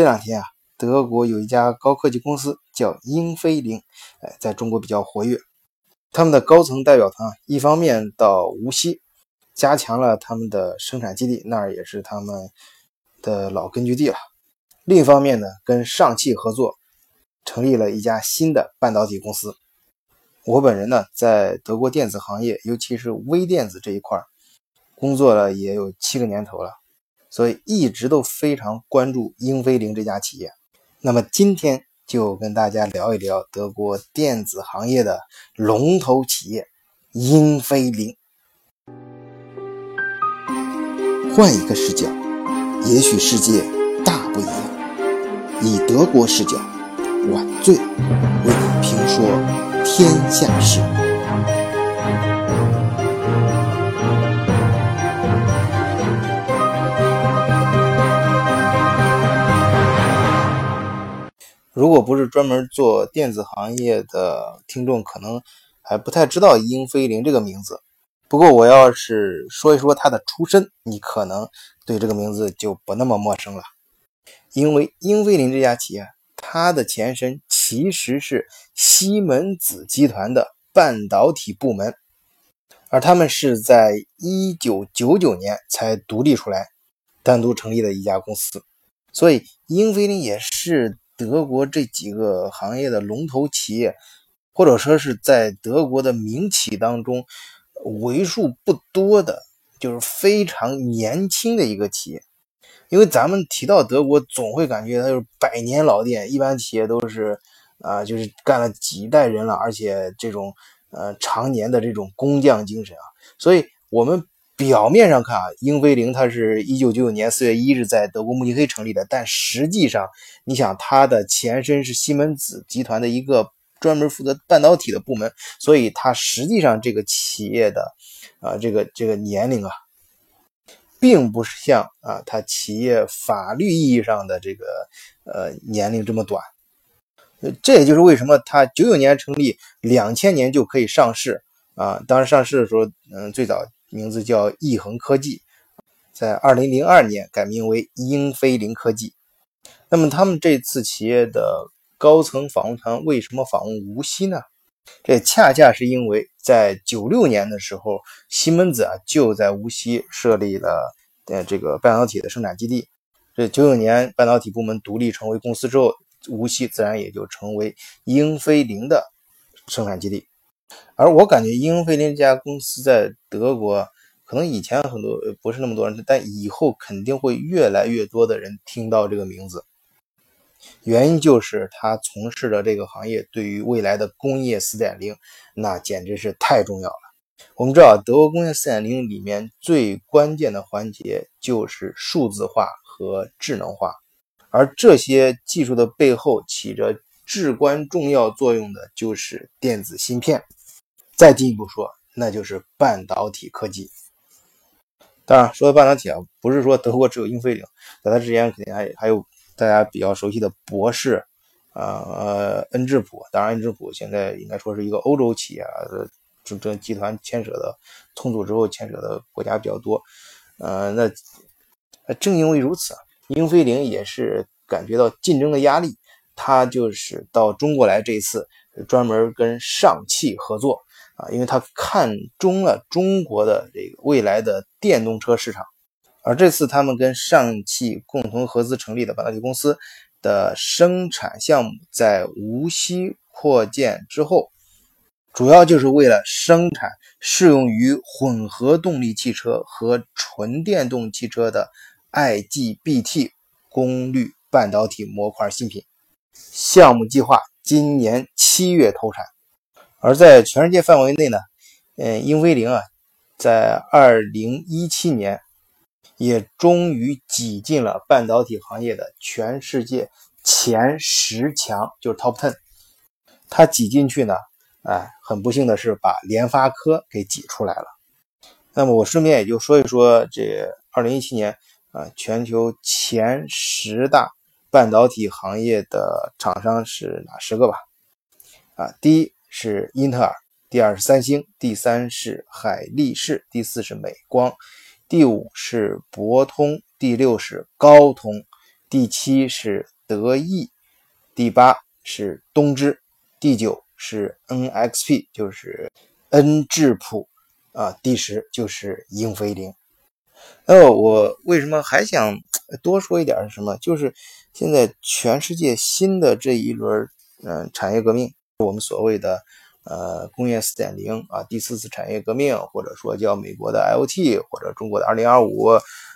这两天啊，德国有一家高科技公司叫英飞凌，哎，在中国比较活跃。他们的高层代表团一方面到无锡加强了他们的生产基地，那儿也是他们的老根据地了。另一方面呢，跟上汽合作，成立了一家新的半导体公司。我本人呢，在德国电子行业，尤其是微电子这一块工作了也有七个年头了，所以一直都非常关注英飞凌这家企业。那么今天就跟大家聊一聊德国电子行业的龙头企业英飞凌。换一个视角，也许世界大不一样。以德国视角，晚醉为你评说。天下事。如果不是专门做电子行业的听众，可能还不太知道英飞凌这个名字。不过我要是说一说它的出身，你可能对这个名字就不那么陌生了。因为英飞凌这家企业，它的前身。其实是西门子集团的半导体部门，而他们是在一九九九年才独立出来，单独成立的一家公司。所以，英飞凌也是德国这几个行业的龙头企业，或者说是在德国的民企当中为数不多的，就是非常年轻的一个企业。因为咱们提到德国，总会感觉它就是百年老店，一般企业都是。啊，就是干了几代人了，而且这种呃常年的这种工匠精神啊，所以我们表面上看啊，英飞凌它是一九九九年四月一日在德国慕尼黑成立的，但实际上你想它的前身是西门子集团的一个专门负责半导体的部门，所以它实际上这个企业的啊这个这个年龄啊，并不是像啊它企业法律意义上的这个呃年龄这么短。这也就是为什么它九九年成立，两千年就可以上市啊！当时上市的时候，嗯，最早名字叫亿恒科技，在二零零二年改名为英飞凌科技。那么他们这次企业的高层访问团为什么访问无锡呢？这恰恰是因为在九六年的时候，西门子啊就在无锡设立了呃这个半导体的生产基地。这九九年半导体部门独立成为公司之后。无锡自然也就成为英飞凌的生产基地，而我感觉英飞凌这家公司在德国，可能以前很多不是那么多人，但以后肯定会越来越多的人听到这个名字。原因就是他从事的这个行业对于未来的工业四点零，那简直是太重要了。我们知道，德国工业四点零里面最关键的环节就是数字化和智能化。而这些技术的背后起着至关重要作用的，就是电子芯片。再进一步说，那就是半导体科技。当然，说到半导体啊，不是说德国只有英飞凌，在它之前肯定还还有大家比较熟悉的博士啊，呃，恩智浦。当然，恩智浦现在应该说是一个欧洲企业，这这集团牵扯的重组之后牵扯的国家比较多。呃，那正因为如此。英飞凌也是感觉到竞争的压力，他就是到中国来这一次，专门跟上汽合作啊，因为他看中了中国的这个未来的电动车市场，而这次他们跟上汽共同合资成立的半导体公司的生产项目在无锡扩建之后，主要就是为了生产适用于混合动力汽车和纯电动汽车的。IGBT 功率半导体模块新品项目计划今年七月投产，而在全世界范围内呢，嗯，英飞凌啊，在二零一七年也终于挤进了半导体行业的全世界前十强，就是 Top Ten。它挤进去呢，哎，很不幸的是把联发科给挤出来了。那么我顺便也就说一说这二零一七年。啊，全球前十大半导体行业的厂商是哪十个吧？啊，第一是英特尔，第二是三星，第三是海力士，第四是美光，第五是博通，第六是高通，第七是德意，第八是东芝，第九是 NXP，就是恩智浦啊，第十就是英飞凌。哦，我为什么还想多说一点什么？就是现在全世界新的这一轮嗯产业革命，我们所谓的呃工业四点零啊，第四次产业革命，或者说叫美国的 IOT，或者中国的二零二五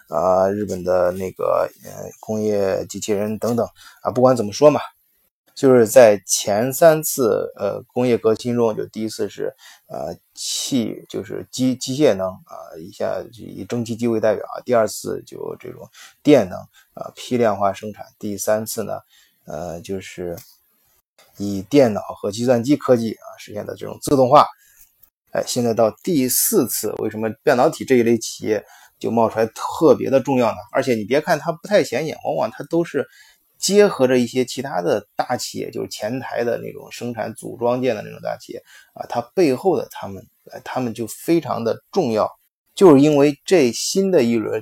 啊，日本的那个呃工业机器人等等啊，不管怎么说嘛。就是在前三次呃工业革新中，就第一次是呃气，就是机机械能啊，一下以蒸汽机为代表啊；第二次就这种电能啊，批量化生产；第三次呢，呃就是以电脑和计算机科技啊实现的这种自动化。哎，现在到第四次，为什么半导体这一类企业就冒出来特别的重要呢？而且你别看它不太显眼，往往它都是。结合着一些其他的大企业，就是前台的那种生产组装件的那种大企业啊，它背后的他们，他们就非常的重要，就是因为这新的一轮，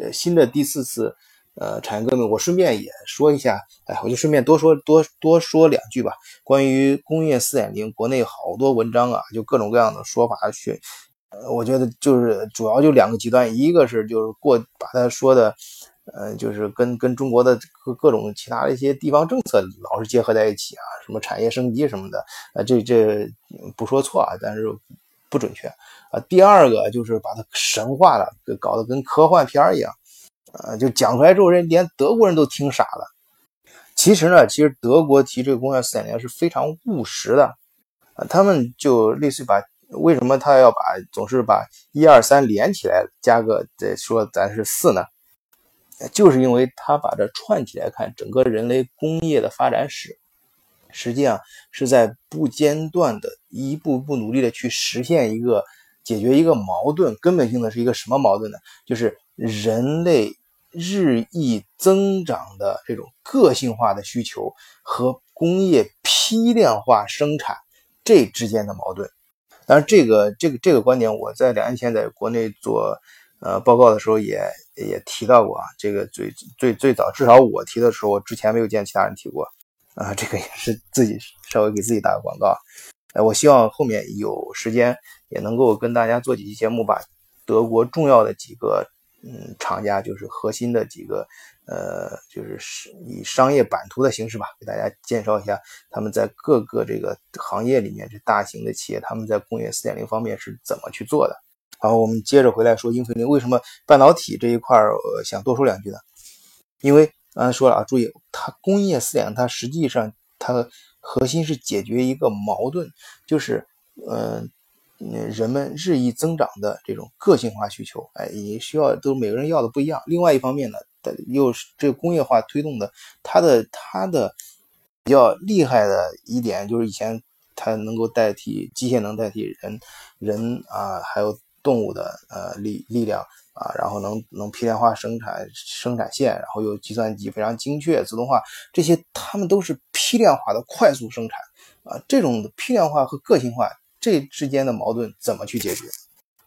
呃，新的第四次，呃，产业革命，我顺便也说一下，哎，我就顺便多说多多说两句吧。关于工业四点零，国内好多文章啊，就各种各样的说法学，呃，我觉得就是主要就两个极端，一个是就是过把它说的。呃，就是跟跟中国的各各种其他的一些地方政策老是结合在一起啊，什么产业升级什么的，啊，这这不说错啊，但是不准确啊。第二个就是把它神话了，搞得跟科幻片一样，啊，就讲出来之后，人连德国人都听傻了。其实呢，其实德国提这个工业四点零是非常务实的，啊，他们就类似于把为什么他要把总是把一二三连起来，加个再说咱是四呢？就是因为他把这串起来看，整个人类工业的发展史，实际上是在不间断的一步步努力的去实现一个解决一个矛盾，根本性的是一个什么矛盾呢？就是人类日益增长的这种个性化的需求和工业批量化生产这之间的矛盾。当然，这个这个这个观点，我在两年前在国内做。呃，报告的时候也也提到过啊，这个最最最早，至少我提的时候，我之前没有见其他人提过啊，这个也是自己稍微给自己打个广告。哎，我希望后面有时间也能够跟大家做几期节目，把德国重要的几个嗯厂家，就是核心的几个呃，就是以商业版图的形式吧，给大家介绍一下他们在各个这个行业里面，这大型的企业他们在工业四点零方面是怎么去做的。好，我们接着回来说英飞凌为什么半导体这一块儿想多说两句呢？因为刚才说了啊，注意它工业四点，它实际上它核心是解决一个矛盾，就是嗯人们日益增长的这种个性化需求，哎，也需要都每个人要的不一样。另外一方面呢，又是这个工业化推动的，它的它的比较厉害的一点就是以前它能够代替机械，能代替人人啊，还有。动物的呃力力量啊，然后能能批量化生产生产线，然后又计算机非常精确自动化，这些他们都是批量化的快速生产啊。这种批量化和个性化这之间的矛盾怎么去解决？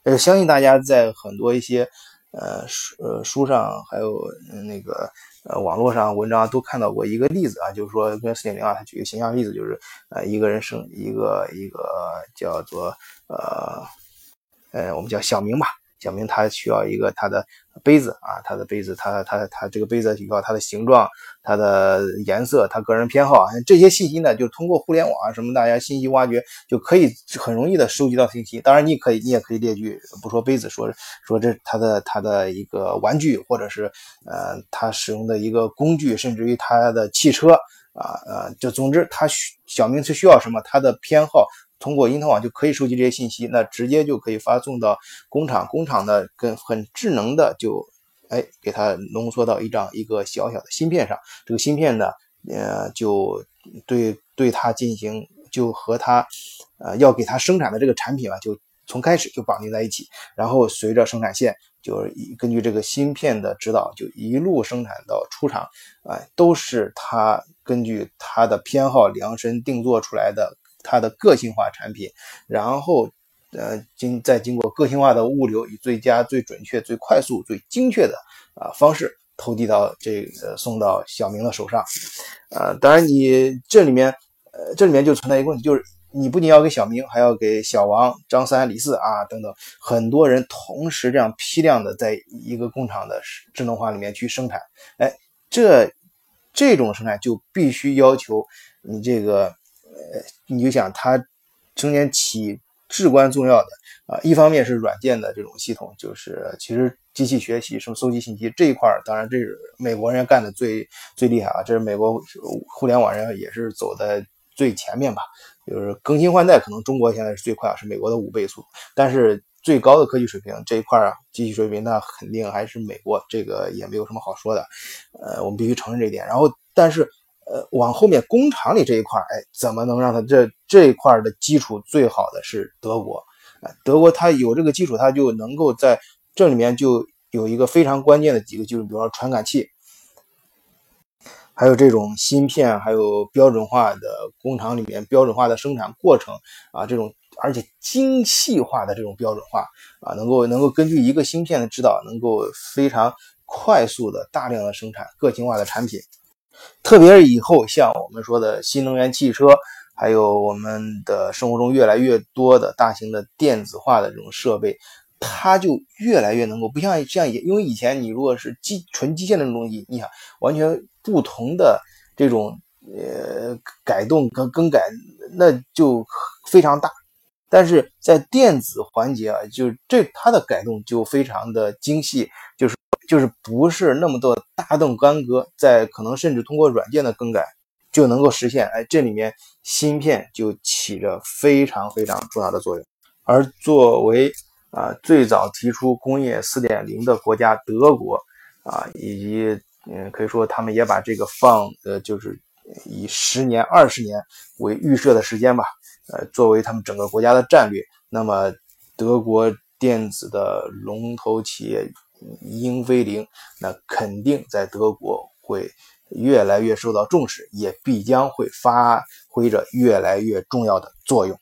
呃，相信大家在很多一些呃书呃书上还有那个呃网络上文章都看到过一个例子啊，就是说跟四点零啊，他举个形象例子，就是呃一个人生一个一个叫做呃。呃，我们叫小明吧。小明他需要一个他的杯子啊，他的杯子，他他他这个杯子需要它的形状、它的颜色、他个人偏好啊，这些信息呢，就通过互联网啊什么，大家信息挖掘就可以很容易的收集到信息。当然，你可以，你也可以列举，不说杯子，说说这他的他的一个玩具，或者是呃他使用的一个工具，甚至于他的汽车啊呃，就总之他需小明是需要什么，他的偏好。通过因特网就可以收集这些信息，那直接就可以发送到工厂，工厂呢跟很智能的就，哎，给它浓缩到一张一个小小的芯片上，这个芯片呢，呃，就对对它进行，就和它，呃，要给它生产的这个产品啊，就从开始就绑定在一起，然后随着生产线，就根据这个芯片的指导，就一路生产到出厂，哎，都是它根据它的偏好量身定做出来的。它的个性化产品，然后，呃，经再经过个性化的物流，以最佳、最准确、最快速、最精确的啊方式投递到这个送到小明的手上。呃，当然你这里面，呃，这里面就存在一个问题，就是你不仅要给小明，还要给小王、张三、李四啊等等很多人同时这样批量的在一个工厂的智能化里面去生产。哎，这这种生产就必须要求你这个，呃，你就想它中间起至关重要的。啊，一方面是软件的这种系统，就是其实机器学习、什么搜集信息这一块当然这是美国人干的最最厉害啊，这是美国互联网人也是走在最前面吧。就是更新换代，可能中国现在是最快，是美国的五倍速。但是最高的科技水平这一块啊，机器水平那肯定还是美国，这个也没有什么好说的。呃，我们必须承认这一点。然后，但是呃，往后面工厂里这一块，哎，怎么能让它这这一块的基础最好的是德国？德国它有这个基础，它就能够在这里面就有一个非常关键的几个技术，比如说传感器，还有这种芯片，还有标准化的工厂里面标准化的生产过程啊，这种而且精细化的这种标准化啊，能够能够根据一个芯片的指导，能够非常快速的大量的生产个性化的产品，特别是以后像我们说的新能源汽车。还有我们的生活中越来越多的大型的电子化的这种设备，它就越来越能够不像像以，因为以前你如果是机纯机械那种东西，你想完全不同的这种呃改动跟更改，那就非常大。但是在电子环节啊，就这它的改动就非常的精细，就是就是不是那么多大动干戈，在可能甚至通过软件的更改。就能够实现，哎，这里面芯片就起着非常非常重要的作用。而作为啊最早提出工业四点零的国家，德国啊，以及嗯，可以说他们也把这个放呃，就是以十年、二十年为预设的时间吧，呃，作为他们整个国家的战略。那么，德国电子的龙头企业英菲林，那肯定在德国会。越来越受到重视，也必将会发挥着越来越重要的作用。